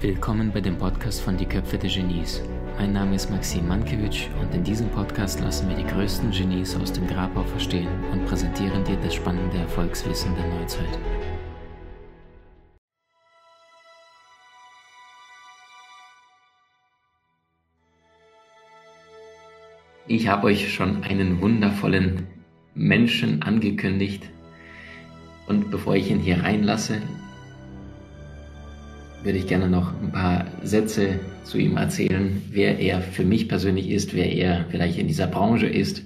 Willkommen bei dem Podcast von Die Köpfe der Genies. Mein Name ist Maxim Mankewitsch und in diesem Podcast lassen wir die größten Genies aus dem Grabau verstehen und präsentieren dir das spannende Erfolgswissen der Neuzeit. Ich habe euch schon einen wundervollen Menschen angekündigt und bevor ich ihn hier reinlasse, würde ich gerne noch ein paar Sätze zu ihm erzählen, wer er für mich persönlich ist, wer er vielleicht in dieser Branche ist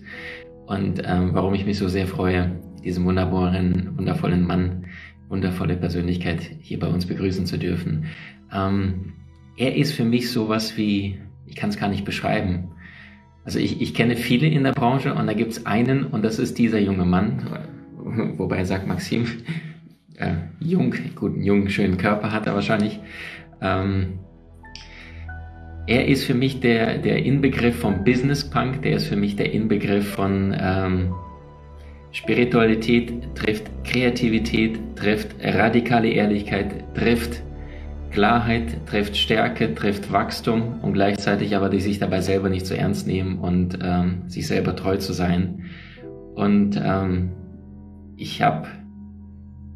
und ähm, warum ich mich so sehr freue, diesen wunderbaren, wundervollen Mann, wundervolle Persönlichkeit hier bei uns begrüßen zu dürfen. Ähm, er ist für mich sowas wie, ich kann es gar nicht beschreiben. Also ich, ich kenne viele in der Branche und da gibt es einen und das ist dieser junge Mann, wobei sagt Maxim, äh, jung, guten, jungen, schönen Körper hat er wahrscheinlich. Ähm, er ist für mich der, der Inbegriff vom Business Punk, der ist für mich der Inbegriff von ähm, Spiritualität, trifft Kreativität, trifft radikale Ehrlichkeit, trifft Klarheit, trifft Stärke, trifft Wachstum und gleichzeitig aber die sich dabei selber nicht zu so ernst nehmen und ähm, sich selber treu zu sein. Und ähm, ich habe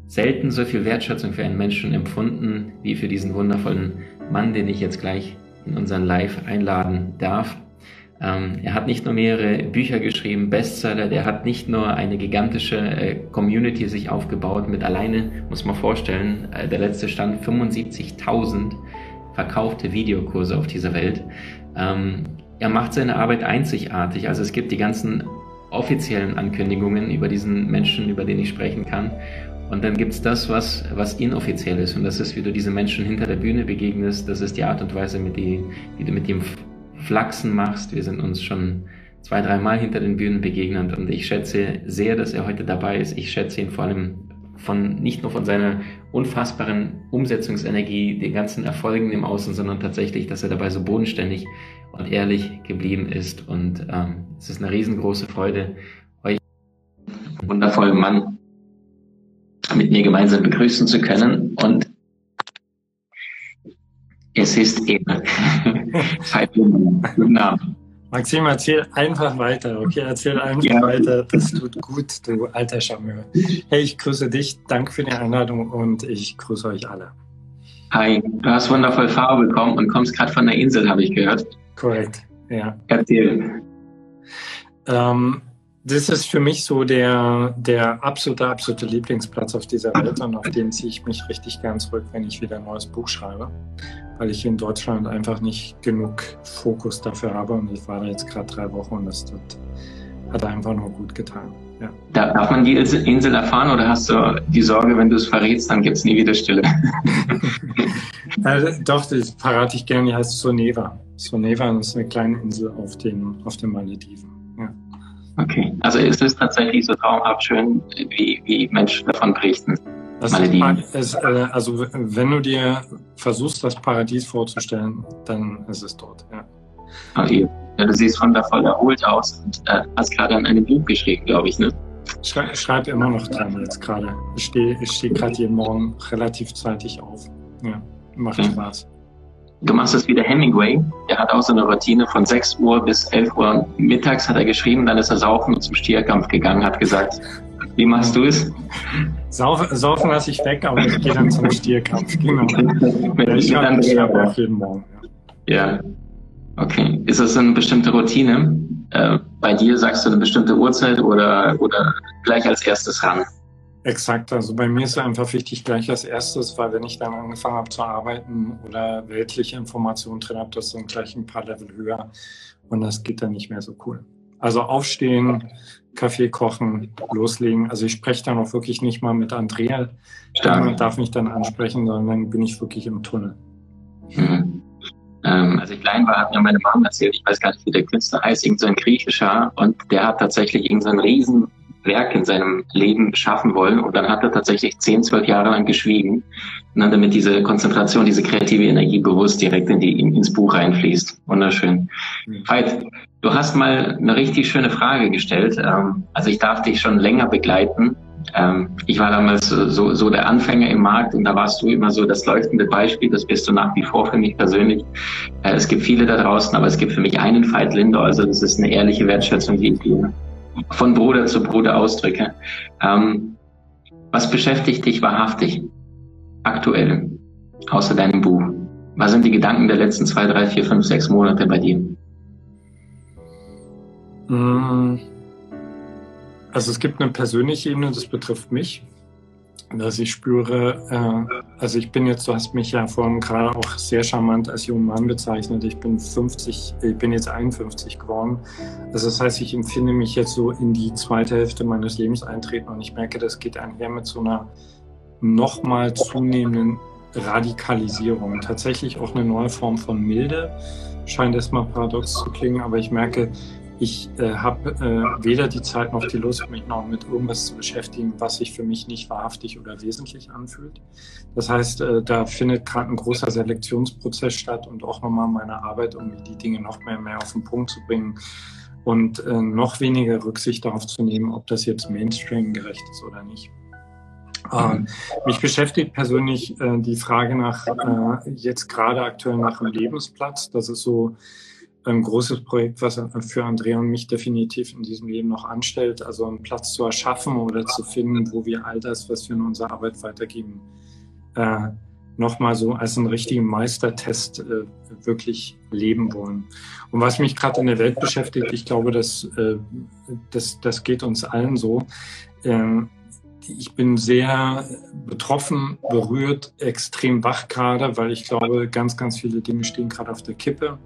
selten so viel Wertschätzung für einen Menschen empfunden wie für diesen wundervollen Mann, den ich jetzt gleich in unseren Live einladen darf. Ähm, er hat nicht nur mehrere Bücher geschrieben, Bestseller, der hat nicht nur eine gigantische äh, Community sich aufgebaut mit alleine, muss man vorstellen, äh, der letzte Stand 75.000 verkaufte Videokurse auf dieser Welt. Ähm, er macht seine Arbeit einzigartig, also es gibt die ganzen offiziellen Ankündigungen über diesen Menschen, über den ich sprechen kann. Und dann gibt es das, was, was inoffiziell ist. Und das ist, wie du diese Menschen hinter der Bühne begegnest. Das ist die Art und Weise, mit die, wie du mit dem Flachsen machst. Wir sind uns schon zwei, dreimal hinter den Bühnen begegnet. Und ich schätze sehr, dass er heute dabei ist. Ich schätze ihn vor allem von, nicht nur von seiner unfassbaren Umsetzungsenergie, den ganzen Erfolgen im Außen, sondern tatsächlich, dass er dabei so bodenständig und ehrlich geblieben ist. Und ähm, es ist eine riesengroße Freude, euch wundervollen Mann mit mir gemeinsam begrüßen zu können. Und es ist er. Guten Abend. Maxim, erzähl einfach weiter, okay? Erzähl einfach ja. weiter. Das tut gut, du alter Charmeur. Hey, ich grüße dich. Danke für die Einladung und ich grüße euch alle. Hi, du hast wundervoll Farbe bekommen und kommst gerade von der Insel, habe ich gehört. Korrekt, ja. Erzähl. Ähm, das ist für mich so der, der absolute, absolute Lieblingsplatz auf dieser Welt und auf den ziehe ich mich richtig gern zurück, wenn ich wieder ein neues Buch schreibe, weil ich in Deutschland einfach nicht genug Fokus dafür habe und ich war da jetzt gerade drei Wochen und das, das hat einfach nur gut getan. Ja. Darf man die Insel erfahren oder hast du die Sorge, wenn du es verrätst, dann gibt es nie wieder Stille? also, doch, das verrate ich gerne, die heißt Soneva. Soneva ist eine kleine Insel auf den, auf den Malediven. Okay, also ist es tatsächlich so traumhaft schön, wie, wie Menschen davon berichten. Ist, äh, also wenn du dir versuchst, das Paradies vorzustellen, dann ist es dort, ja. Okay. Ja, du siehst wundervoll erholt aus und äh, hast gerade an einem Buch geschrieben, glaube ich, ne? Ich schreibe schreib immer noch dran jetzt gerade. Ich stehe ich steh gerade jeden Morgen relativ zeitig auf. Ja, macht okay. Spaß. Du machst es wie der Hemingway. Der hat auch so eine Routine von 6 Uhr bis 11 Uhr mittags hat er geschrieben, dann ist er saufen und zum Stierkampf gegangen, hat gesagt, wie machst du es? Saufen, saufen lasse ich weg, aber ich gehe dann zum Stierkampf. Genau. ich schreibe schreib auch jeden Morgen. Ja. ja. Okay. Ist das eine bestimmte Routine? Äh, bei dir sagst du eine bestimmte Uhrzeit oder, oder gleich als erstes ran? Exakt, also bei mir ist es einfach wichtig gleich als erstes, weil wenn ich dann angefangen habe zu arbeiten oder weltliche Informationen drin habe, das dann gleich ein paar Level höher und das geht dann nicht mehr so cool. Also aufstehen, Kaffee kochen, loslegen. Also ich spreche dann auch wirklich nicht mal mit Andrea, Stark. darf mich dann ansprechen, sondern dann bin ich wirklich im Tunnel. Mhm. Ähm, als ich klein war, hat mir meine Mama erzählt, ich weiß gar nicht, wie der Künstler heißt, irgendein so griechischer und der hat tatsächlich irgendeinen so riesen Werk in seinem Leben schaffen wollen. Und dann hat er tatsächlich zehn, zwölf Jahre lang geschwiegen. Und dann damit diese Konzentration, diese kreative Energie bewusst direkt in die, in, ins Buch reinfließt. Wunderschön. Mhm. Veit, du hast mal eine richtig schöne Frage gestellt. Ähm, also ich darf dich schon länger begleiten. Ähm, ich war damals so, so der Anfänger im Markt und da warst du immer so das leuchtende Beispiel. Das bist du nach wie vor für mich persönlich. Äh, es gibt viele da draußen, aber es gibt für mich einen Veit Lindor. Also das ist eine ehrliche Wertschätzung, die ich dir von Bruder zu Bruder ausdrücke. Ähm, was beschäftigt dich wahrhaftig aktuell, außer deinem Buch? Was sind die Gedanken der letzten zwei, drei, vier, fünf, sechs Monate bei dir? Mm. Also es gibt eine persönliche Ebene, das betrifft mich, dass ich spüre, äh, also ich bin jetzt, du hast mich ja vorhin gerade auch sehr charmant als jungen Mann bezeichnet. Ich bin 50, ich bin jetzt 51 geworden. Also das heißt, ich empfinde mich jetzt so in die zweite Hälfte meines Lebens eintreten und ich merke, das geht einher mit so einer nochmal zunehmenden Radikalisierung. Tatsächlich auch eine neue Form von Milde. Scheint erstmal paradox zu klingen, aber ich merke, ich äh, habe äh, weder die Zeit noch die Lust, mich noch mit irgendwas zu beschäftigen, was sich für mich nicht wahrhaftig oder wesentlich anfühlt. Das heißt, äh, da findet gerade ein großer Selektionsprozess statt und auch nochmal meine Arbeit, um die Dinge noch mehr, mehr auf den Punkt zu bringen und äh, noch weniger Rücksicht darauf zu nehmen, ob das jetzt Mainstream gerecht ist oder nicht. Ähm, mich beschäftigt persönlich äh, die Frage nach, äh, jetzt gerade aktuell nach einem Lebensplatz. Das ist so ein großes Projekt, was für Andrea und mich definitiv in diesem Leben noch anstellt. Also einen Platz zu erschaffen oder zu finden, wo wir all das, was wir in unserer Arbeit weitergeben, äh, nochmal so als einen richtigen Meistertest äh, wirklich leben wollen. Und was mich gerade in der Welt beschäftigt, ich glaube, das, äh, das, das geht uns allen so. Äh, ich bin sehr betroffen, berührt, extrem wach gerade, weil ich glaube, ganz, ganz viele Dinge stehen gerade auf der Kippe.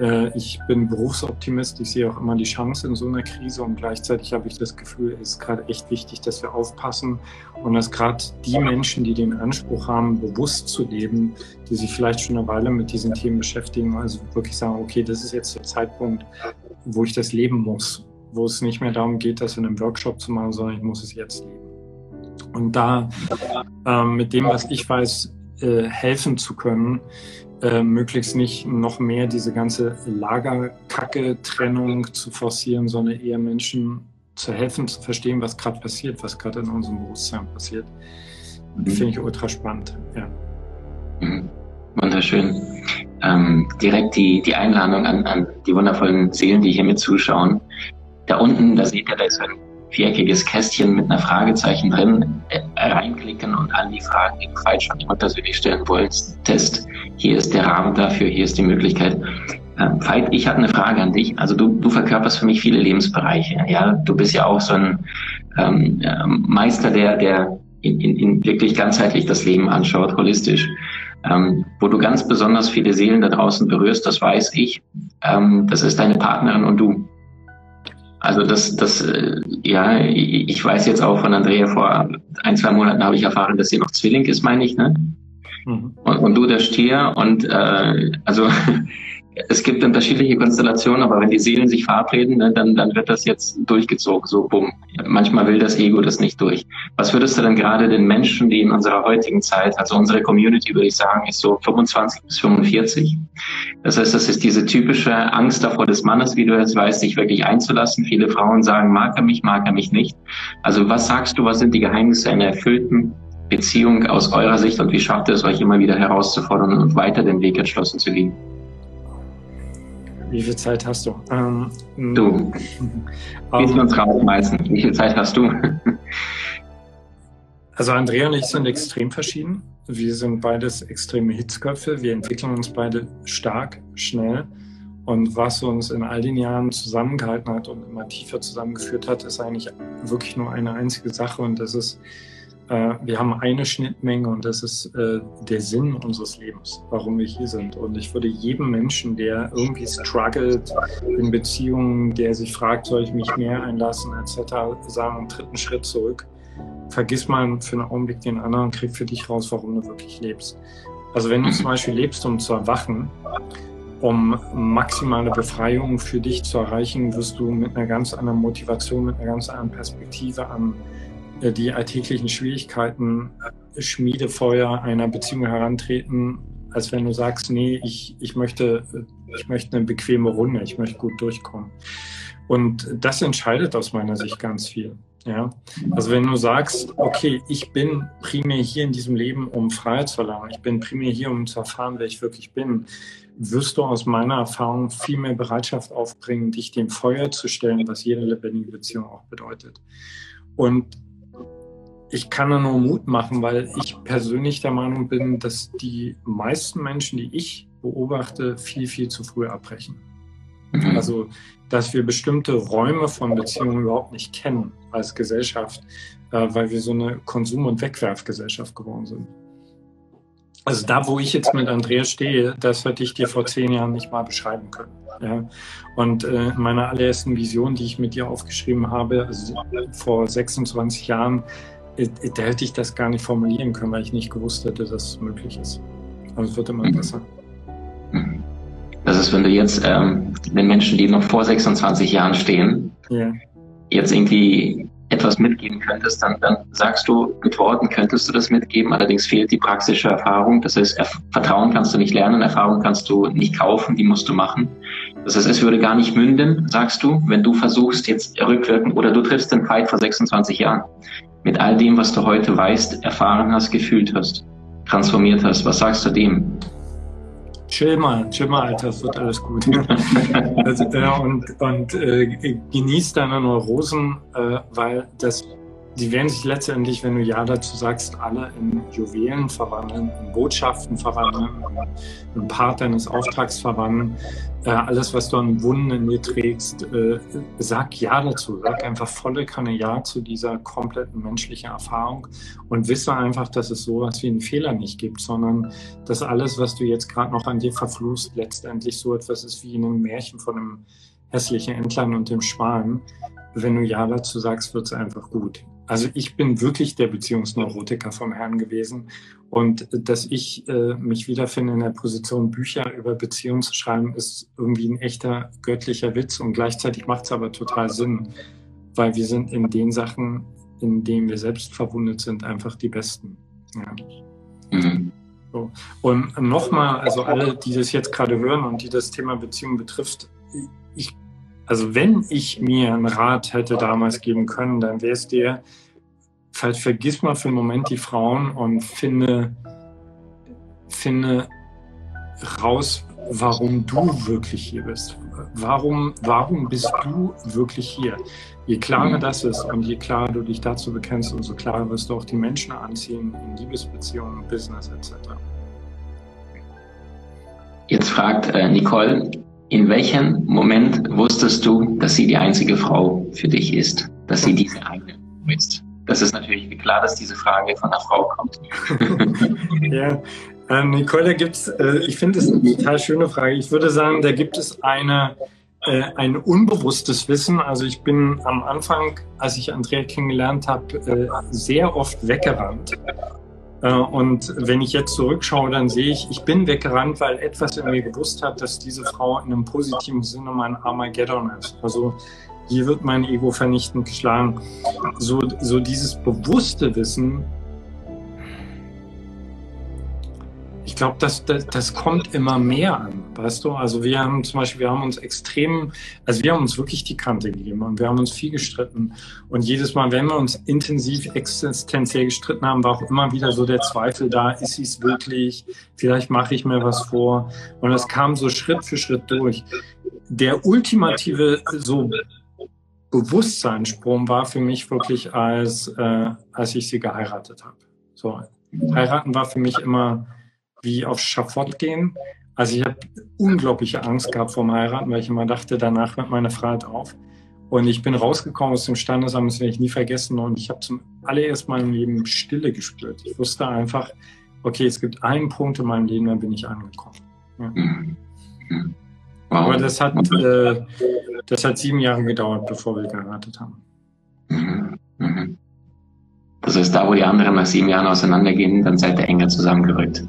Äh, ich bin Berufsoptimist, ich sehe auch immer die Chance in so einer Krise und gleichzeitig habe ich das Gefühl, es ist gerade echt wichtig, dass wir aufpassen und dass gerade die Menschen, die den Anspruch haben, bewusst zu leben, die sich vielleicht schon eine Weile mit diesen Themen beschäftigen, also wirklich sagen, okay, das ist jetzt der Zeitpunkt, wo ich das leben muss, wo es nicht mehr darum geht, das in einem Workshop zu machen, sondern ich muss es jetzt leben. Und da äh, mit dem, was ich weiß, äh, helfen zu können, äh, möglichst nicht noch mehr diese ganze Lagerkacke-Trennung zu forcieren, sondern eher Menschen zu helfen, zu verstehen, was gerade passiert, was gerade in unserem Bewusstsein passiert. Mhm. Finde ich ultra spannend. Ja. Mhm. Wunderschön. Ähm, direkt die, die Einladung an, an die wundervollen Seelen, die hier mit zuschauen. Da unten, da seht ihr, da ist ein viereckiges Kästchen mit einer Fragezeichen drin äh, reinklicken und an die Fragen, die du falsch schon immer persönlich stellen wolltest. Hier ist der Rahmen dafür, hier ist die Möglichkeit. Ähm, Veit, ich habe eine Frage an dich. Also du, du verkörperst für mich viele Lebensbereiche. Ja, du bist ja auch so ein ähm, Meister, der, der in, in, in wirklich ganzheitlich das Leben anschaut, holistisch. Ähm, wo du ganz besonders viele Seelen da draußen berührst, das weiß ich. Ähm, das ist deine Partnerin und du. Also das, das, äh, ja, ich weiß jetzt auch von Andrea vor ein, zwei Monaten habe ich erfahren, dass sie noch Zwilling ist, meine ich, ne? Mhm. Und, und du der Stier und äh, also es gibt unterschiedliche Konstellationen, aber wenn die Seelen sich verabreden, ne, dann, dann wird das jetzt durchgezogen, so bumm. Manchmal will das Ego das nicht durch. Was würdest du denn gerade den Menschen, die in unserer heutigen Zeit, also unsere Community, würde ich sagen, ist so 25 bis 45. Das heißt, das ist diese typische Angst davor des Mannes, wie du jetzt weißt, sich wirklich einzulassen. Viele Frauen sagen, mag er mich, mag er mich nicht. Also was sagst du, was sind die Geheimnisse einer erfüllten Beziehung aus eurer Sicht und wie schafft ihr es euch immer wieder herauszufordern und weiter den Weg entschlossen zu gehen? Wie viel Zeit hast du? Ähm, du. Wie viel uns rausschmeißen? Wie viel Zeit hast du? also Andrea und ich sind extrem verschieden. Wir sind beides extreme Hitzköpfe. Wir entwickeln uns beide stark, schnell. Und was uns in all den Jahren zusammengehalten hat und immer tiefer zusammengeführt hat, ist eigentlich wirklich nur eine einzige Sache und das ist wir haben eine Schnittmenge und das ist äh, der Sinn unseres Lebens, warum wir hier sind. Und ich würde jedem Menschen, der irgendwie struggelt in Beziehungen, der sich fragt, soll ich mich mehr einlassen, etc., sagen, einen dritten Schritt zurück. Vergiss mal für einen Augenblick den anderen und krieg für dich raus, warum du wirklich lebst. Also wenn du zum Beispiel lebst, um zu erwachen, um maximale Befreiung für dich zu erreichen, wirst du mit einer ganz anderen Motivation, mit einer ganz anderen Perspektive an äh, die alltäglichen Schwierigkeiten äh, Schmiedefeuer einer Beziehung herantreten, als wenn du sagst, nee, ich, ich, möchte, ich möchte eine bequeme Runde, ich möchte gut durchkommen. Und das entscheidet aus meiner Sicht ganz viel. Ja, also wenn du sagst, okay, ich bin primär hier in diesem Leben, um Freiheit zu erlangen, ich bin primär hier, um zu erfahren, wer ich wirklich bin, wirst du aus meiner Erfahrung viel mehr Bereitschaft aufbringen, dich dem Feuer zu stellen, was jede lebendige Beziehung auch bedeutet. Und ich kann da nur Mut machen, weil ich persönlich der Meinung bin, dass die meisten Menschen, die ich beobachte, viel, viel zu früh abbrechen. Mhm. Also, dass wir bestimmte Räume von Beziehungen überhaupt nicht kennen als Gesellschaft, äh, weil wir so eine Konsum- und Wegwerfgesellschaft geworden sind. Also da, wo ich jetzt mit Andreas stehe, das hätte ich dir vor zehn Jahren nicht mal beschreiben können. Ja. Und äh, meine allerersten Vision, die ich mit dir aufgeschrieben habe, also vor 26 Jahren, da hätte ich das gar nicht formulieren können, weil ich nicht gewusst hätte, dass es möglich ist. Aber es wird immer mhm. besser. Mhm. Das ist, wenn du jetzt ähm, den Menschen, die noch vor 26 Jahren stehen, yeah. jetzt irgendwie etwas mitgeben könntest, dann, dann sagst du, mit Worten könntest du das mitgeben, allerdings fehlt die praktische Erfahrung. Das heißt, Vertrauen kannst du nicht lernen, Erfahrung kannst du nicht kaufen, die musst du machen. Das heißt, es würde gar nicht münden, sagst du, wenn du versuchst jetzt rückwirkend oder du triffst den Fight vor 26 Jahren. Mit all dem, was du heute weißt, erfahren hast, gefühlt hast, transformiert hast, was sagst du dem? Chill mal, chill mal, Alter, es wird alles gut. also, äh, und und äh, genieß deine Neurosen, äh, weil das, die werden sich letztendlich, wenn du Ja dazu sagst, alle in Juwelen verwandeln, in Botschaften verwandeln, in Part deines Auftrags verwandeln äh, alles, was du an Wunden in dir trägst, äh, sag Ja dazu. Sag einfach volle Kanne Ja zu dieser kompletten menschlichen Erfahrung und wisse einfach, dass es sowas wie einen Fehler nicht gibt, sondern dass alles, was du jetzt gerade noch an dir verfluchst, letztendlich so etwas ist wie in einem Märchen von einem hässlichen Entlein und dem Schwan. Wenn du Ja dazu sagst, wird es einfach gut. Also ich bin wirklich der Beziehungsneurotiker vom Herrn gewesen und dass ich äh, mich wiederfinde in der Position, Bücher über Beziehungen zu schreiben, ist irgendwie ein echter göttlicher Witz und gleichzeitig macht es aber total Sinn, weil wir sind in den Sachen, in denen wir selbst verwundet sind, einfach die Besten. Ja. Mhm. So. Und nochmal, also alle, die das jetzt gerade hören und die das Thema Beziehung betrifft, ich, also wenn ich mir einen Rat hätte damals geben können, dann wäre es der, Vielleicht vergiss mal für einen Moment die Frauen und finde, finde raus, warum du wirklich hier bist. Warum, warum bist du wirklich hier? Je klarer das ist und je klarer du dich dazu bekennst, umso klarer wirst du auch die Menschen anziehen in Liebesbeziehungen, Business etc. Jetzt fragt äh, Nicole, in welchem Moment wusstest du, dass sie die einzige Frau für dich ist, dass sie diese eine ist? Das ist natürlich klar, dass diese Frage von einer Frau kommt. ja, äh, Nicole, da gibt es, äh, ich finde es eine total schöne Frage. Ich würde sagen, da gibt es eine, äh, ein unbewusstes Wissen. Also ich bin am Anfang, als ich Andrea kennengelernt habe, äh, sehr oft weggerannt. Äh, und wenn ich jetzt zurückschaue, dann sehe ich, ich bin weggerannt, weil etwas in mir gewusst hat, dass diese Frau in einem positiven Sinne mein Armageddon ist. Also hier wird mein Ego vernichtend geschlagen. So, so dieses bewusste Wissen, glaube, das, das, das kommt immer mehr an, weißt du? Also wir haben zum Beispiel, wir haben uns extrem, also wir haben uns wirklich die Kante gegeben und wir haben uns viel gestritten. Und jedes Mal, wenn wir uns intensiv existenziell gestritten haben, war auch immer wieder so der Zweifel da, ist sie es wirklich? Vielleicht mache ich mir was vor. Und das kam so Schritt für Schritt durch. Der ultimative, so Bewusstseinssprung war für mich wirklich, als, äh, als ich sie geheiratet habe. So, heiraten war für mich immer wie auf Schafott gehen. Also ich habe unglaubliche Angst gehabt vor dem Heiraten, weil ich immer dachte, danach hört meine Freiheit auf. Und ich bin rausgekommen aus dem Standesamt, das werde ich nie vergessen. Und ich habe zum allerersten Mal im Leben Stille gespürt. Ich wusste einfach, okay, es gibt einen Punkt in meinem Leben, da bin ich angekommen. Ja. Mhm. Mhm. Wow. Aber das hat, äh, das hat sieben Jahre gedauert, bevor wir geheiratet haben. Mhm. Mhm. Das heißt, da wo die anderen nach sieben Jahren auseinandergehen, dann seid ihr enger zusammengerückt.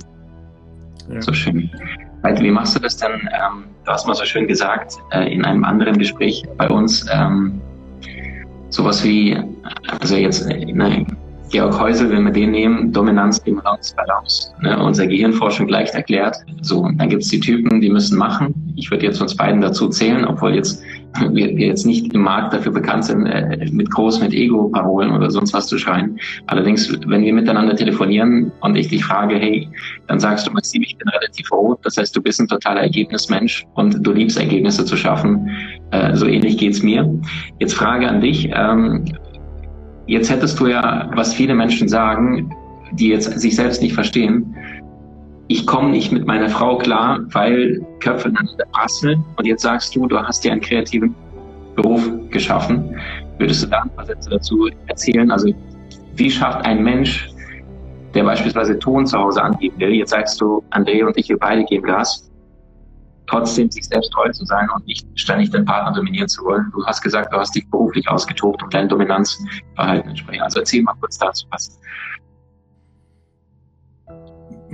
Ja. So schön. Wie machst du das denn? Ähm, du hast mal so schön gesagt, äh, in einem anderen Gespräch bei uns, ähm, sowas wie, also jetzt, ne, Georg Häusel, wenn wir den nehmen, Dominanz, Imbalanz, Balance. Ne? Unser Gehirnforschung leicht erklärt. So, dann gibt es die Typen, die müssen machen. Ich würde jetzt uns beiden dazu zählen, obwohl jetzt wir, wir jetzt nicht im Markt dafür bekannt sind, äh, mit groß mit Ego-Parolen oder sonst was zu schreien. Allerdings, wenn wir miteinander telefonieren und ich dich frage, hey, dann sagst du, Maxim, ich bin relativ rot. Das heißt, du bist ein totaler Ergebnismensch und du liebst Ergebnisse zu schaffen. Äh, so ähnlich geht's mir. Jetzt Frage an dich. Ähm, jetzt hättest du ja, was viele Menschen sagen, die jetzt sich selbst nicht verstehen, ich komme nicht mit meiner Frau klar, weil Köpfe aneinander prasseln. Und jetzt sagst du, du hast dir einen kreativen Beruf geschaffen. Würdest du da ein paar Sätze dazu erzählen? Also wie schafft ein Mensch, der beispielsweise Ton zu Hause angeben will, jetzt sagst du, André und ich, wir beide geben Gas, trotzdem sich selbst treu zu sein und nicht ständig den Partner dominieren zu wollen. Du hast gesagt, du hast dich beruflich ausgetobt und dein Dominanzverhalten entsprechen. Also erzähl mal kurz dazu was.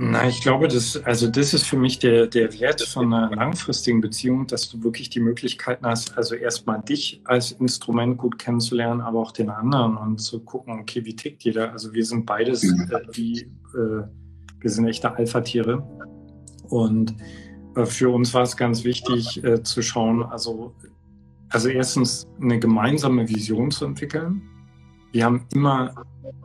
Na, ich glaube, das, also das ist für mich der, der Wert von einer langfristigen Beziehung, dass du wirklich die Möglichkeiten hast, also erstmal dich als Instrument gut kennenzulernen, aber auch den anderen und zu gucken, okay, wie tickt jeder? Also wir sind beides mhm. äh, wie, äh, wir sind echte Alpha-Tiere. Und äh, für uns war es ganz wichtig äh, zu schauen, also, also erstens eine gemeinsame Vision zu entwickeln. Wir haben immer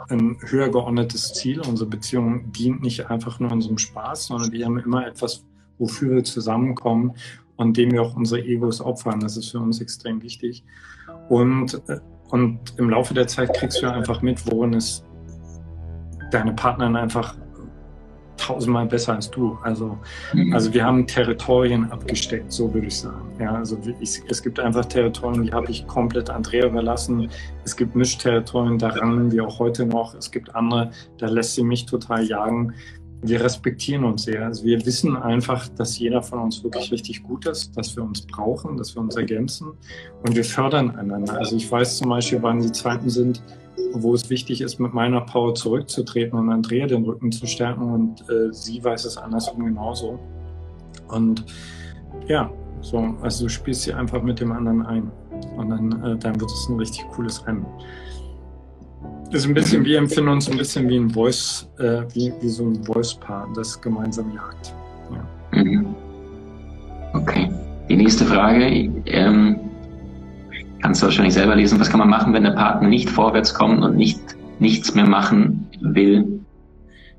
ein höher geordnetes Ziel. Unsere Beziehung dient nicht einfach nur unserem Spaß, sondern wir haben immer etwas, wofür wir zusammenkommen und dem wir auch unsere Egos opfern. Das ist für uns extrem wichtig. Und, äh, und im Laufe der Zeit kriegst du einfach mit, worin es deine Partnerin einfach tausendmal besser als du. Also, mhm. also wir haben Territorien abgesteckt, so würde ich sagen. Ja, also ich, es gibt einfach Territorien, die habe ich komplett Andrea überlassen. Es gibt Mischterritorien, da rangen wir auch heute noch. Es gibt andere, da lässt sie mich total jagen. Wir respektieren uns sehr. Also wir wissen einfach, dass jeder von uns wirklich richtig gut ist, dass wir uns brauchen, dass wir uns ergänzen und wir fördern einander. Also ich weiß zum Beispiel, wann die Zeiten sind, wo es wichtig ist, mit meiner Power zurückzutreten und Andrea den Rücken zu stärken und äh, sie weiß es andersrum genauso. Und ja, so, also du spielst sie einfach mit dem anderen ein und dann, äh, dann wird es ein richtig cooles Rennen. Ist ein bisschen, wir empfinden uns ein bisschen wie ein Voice, äh, wie, wie so ein Voice-Paar, das gemeinsam jagt. Ja. Mhm. Okay. Die nächste Frage. Ähm kannst du wahrscheinlich selber lesen, was kann man machen, wenn der Partner nicht vorwärts kommt und nicht, nichts mehr machen will.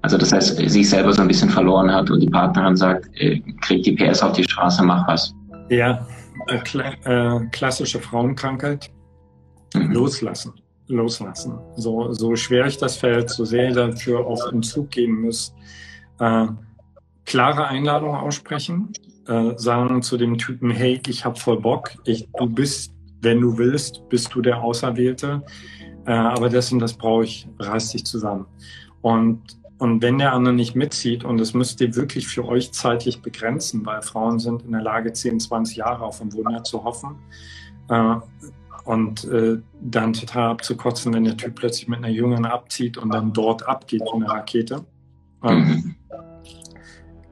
Also das heißt, sich selber so ein bisschen verloren hat und die Partnerin sagt, äh, krieg die PS auf die Straße, mach was. Ja, äh, kla äh, klassische Frauenkrankheit. Mhm. Loslassen. Loslassen. So, so schwer ich das fällt, so sehr ihr dafür auf den Zug gehen müsst. Äh, klare Einladung aussprechen. Äh, sagen zu dem Typen, hey, ich hab voll Bock, ich, du bist wenn du willst, bist du der Auserwählte. Äh, aber das und das brauche ich, reiß dich zusammen. Und, und wenn der andere nicht mitzieht, und das müsst ihr wirklich für euch zeitlich begrenzen, weil Frauen sind in der Lage, 10, 20 Jahre auf ein Wunder zu hoffen. Äh, und äh, dann total abzukotzen, wenn der Typ plötzlich mit einer Jüngeren abzieht und dann dort abgeht wie eine Rakete. Ähm,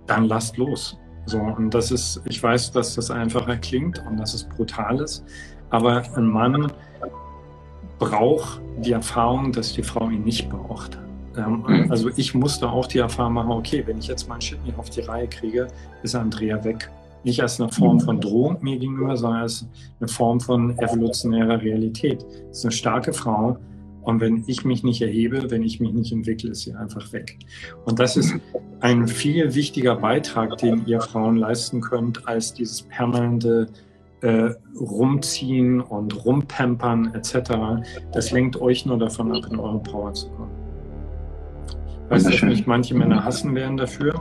dann lasst los. So, und das ist, ich weiß, dass das einfacher klingt und dass es brutal ist, aber ein Mann braucht die Erfahrung, dass die Frau ihn nicht braucht. Ähm, mhm. Also ich musste auch die Erfahrung machen, okay, wenn ich jetzt meinen Shit nicht auf die Reihe kriege, ist Andrea weg. Nicht als eine Form von Drohung mir gegenüber, sondern als eine Form von evolutionärer Realität. Es ist eine starke Frau und wenn ich mich nicht erhebe, wenn ich mich nicht entwickle, ist sie einfach weg. Und das ist ein viel wichtiger Beitrag, den ihr Frauen leisten könnt, als dieses permanente äh, rumziehen und rumpampern etc. Das lenkt euch nur davon ab, in eure Power zu kommen. Ich weiß, dass mich manche Männer hassen werden dafür,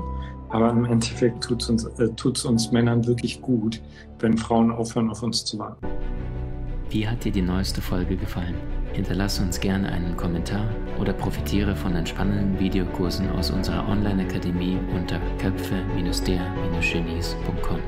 aber im Endeffekt tut es uns, äh, uns Männern wirklich gut, wenn Frauen aufhören, auf uns zu warten. Wie hat dir die neueste Folge gefallen? Hinterlasse uns gerne einen Kommentar oder profitiere von entspannenden Videokursen aus unserer Online-Akademie unter köpfe-der-genies.com.